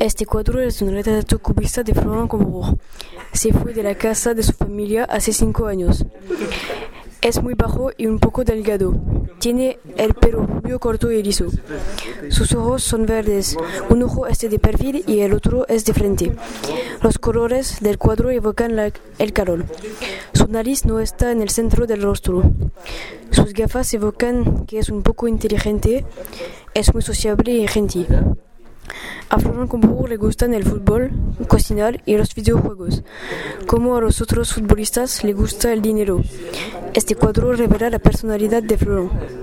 Este cuadro es un retrato cubista de Florent Combourg. Se fue de la casa de su familia hace cinco años. Es muy bajo y un poco delgado. Tiene el pelo rubio corto y liso. Sus ojos son verdes. Un ojo es de perfil y el otro es de frente. Los colores del cuadro evocan el calor. Su nariz no está en el centro del rostro. Sus gafas evocan que es un poco inteligente, es muy sociable y gentil. A Florent Combourg le gustan el fútbol, cocinar y los videojuegos. Como a los otros futbolistas le gusta el dinero. Este cuadro revela la personalidad de Florent.